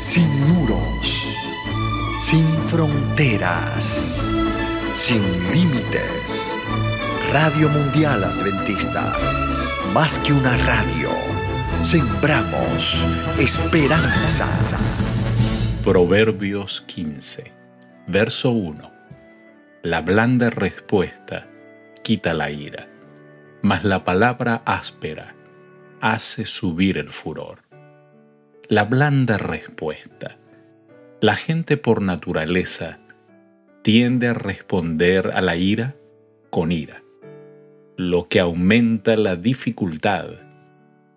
sin muros, sin fronteras, sin límites. Radio Mundial Adventista, más que una radio, sembramos esperanza. Proverbios 15, verso 1. La blanda respuesta quita la ira, mas la palabra áspera hace subir el furor. La blanda respuesta. La gente por naturaleza tiende a responder a la ira con ira, lo que aumenta la dificultad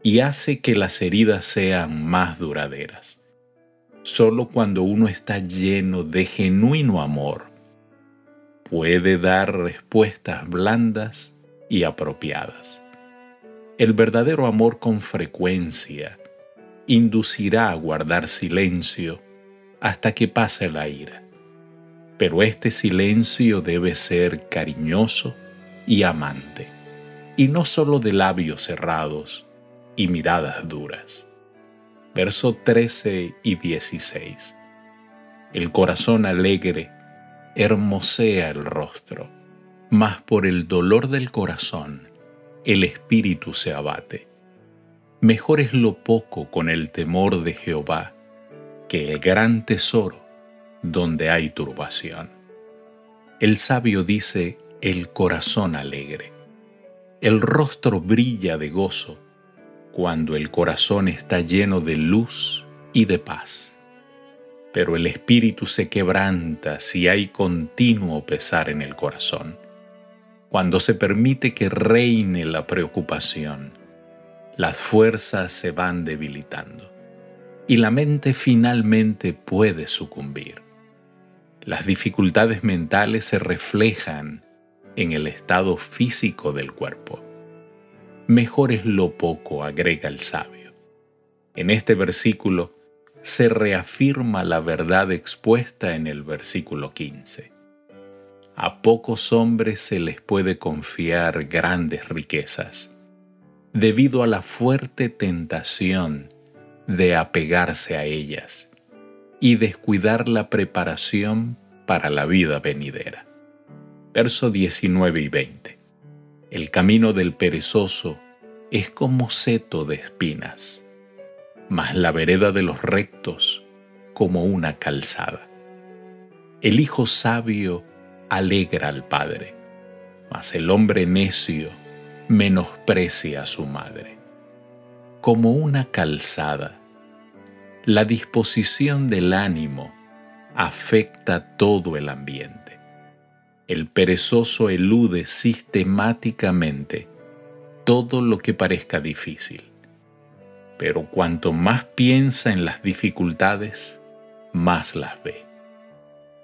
y hace que las heridas sean más duraderas. Solo cuando uno está lleno de genuino amor, puede dar respuestas blandas y apropiadas. El verdadero amor con frecuencia inducirá a guardar silencio hasta que pase la ira. Pero este silencio debe ser cariñoso y amante, y no solo de labios cerrados y miradas duras. Verso 13 y 16. El corazón alegre hermosea el rostro, mas por el dolor del corazón el espíritu se abate. Mejor es lo poco con el temor de Jehová que el gran tesoro donde hay turbación. El sabio dice el corazón alegre. El rostro brilla de gozo cuando el corazón está lleno de luz y de paz. Pero el espíritu se quebranta si hay continuo pesar en el corazón cuando se permite que reine la preocupación, las fuerzas se van debilitando y la mente finalmente puede sucumbir. Las dificultades mentales se reflejan en el estado físico del cuerpo. Mejor es lo poco, agrega el sabio. En este versículo se reafirma la verdad expuesta en el versículo 15 a pocos hombres se les puede confiar grandes riquezas, debido a la fuerte tentación de apegarse a ellas y descuidar la preparación para la vida venidera. Verso 19 y 20. El camino del perezoso es como seto de espinas, mas la vereda de los rectos como una calzada. El hijo sabio alegra al padre, mas el hombre necio menosprecia a su madre. Como una calzada, la disposición del ánimo afecta todo el ambiente. El perezoso elude sistemáticamente todo lo que parezca difícil. Pero cuanto más piensa en las dificultades, más las ve.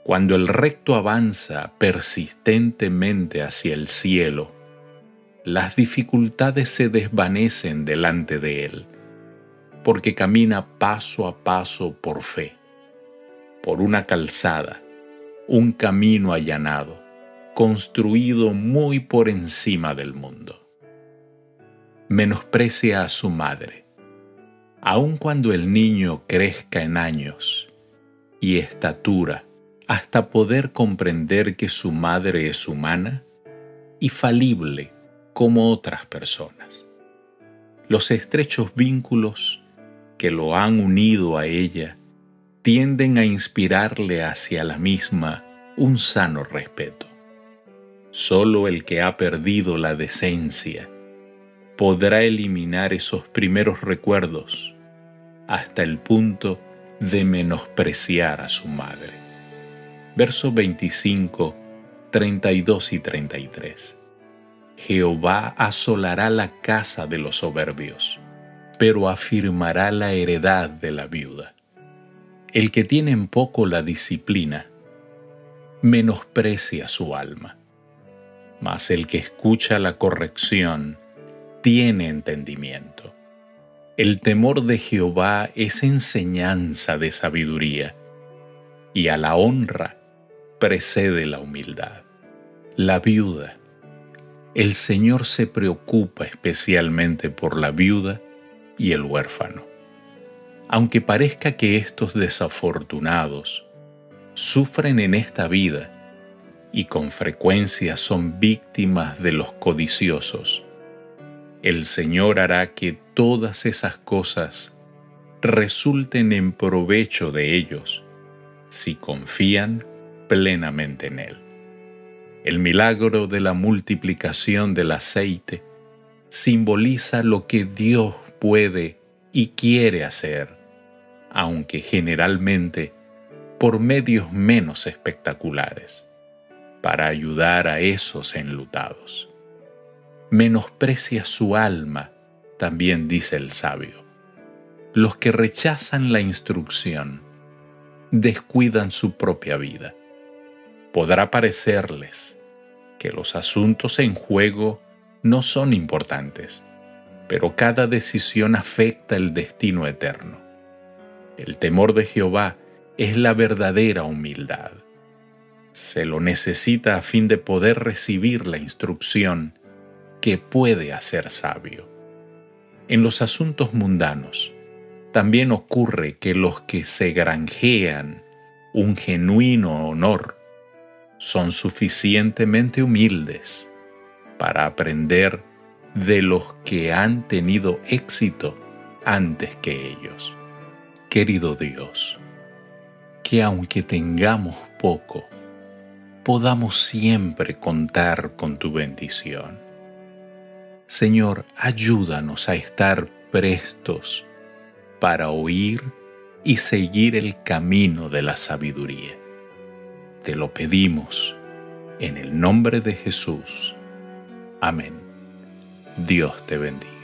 Cuando el recto avanza persistentemente hacia el cielo, las dificultades se desvanecen delante de él, porque camina paso a paso por fe, por una calzada, un camino allanado, construido muy por encima del mundo. Menosprecia a su madre, aun cuando el niño crezca en años y estatura, hasta poder comprender que su madre es humana y falible como otras personas. Los estrechos vínculos que lo han unido a ella tienden a inspirarle hacia la misma un sano respeto. Solo el que ha perdido la decencia podrá eliminar esos primeros recuerdos hasta el punto de menospreciar a su madre versos 25, 32 y 33. Jehová asolará la casa de los soberbios, pero afirmará la heredad de la viuda. El que tiene en poco la disciplina, menosprecia su alma, mas el que escucha la corrección tiene entendimiento. El temor de Jehová es enseñanza de sabiduría, y a la honra precede la humildad. La viuda. El Señor se preocupa especialmente por la viuda y el huérfano. aunque parezca que estos desafortunados sufren en esta vida y con frecuencia son víctimas de los codiciosos, el Señor hará que todas esas cosas resulten en provecho de ellos si confían plenamente en Él. El milagro de la multiplicación del aceite simboliza lo que Dios puede y quiere hacer, aunque generalmente por medios menos espectaculares, para ayudar a esos enlutados. Menosprecia su alma, también dice el sabio. Los que rechazan la instrucción descuidan su propia vida. Podrá parecerles que los asuntos en juego no son importantes, pero cada decisión afecta el destino eterno. El temor de Jehová es la verdadera humildad. Se lo necesita a fin de poder recibir la instrucción que puede hacer sabio. En los asuntos mundanos, también ocurre que los que se granjean un genuino honor son suficientemente humildes para aprender de los que han tenido éxito antes que ellos. Querido Dios, que aunque tengamos poco, podamos siempre contar con tu bendición. Señor, ayúdanos a estar prestos para oír y seguir el camino de la sabiduría. Te lo pedimos en el nombre de Jesús. Amén. Dios te bendiga.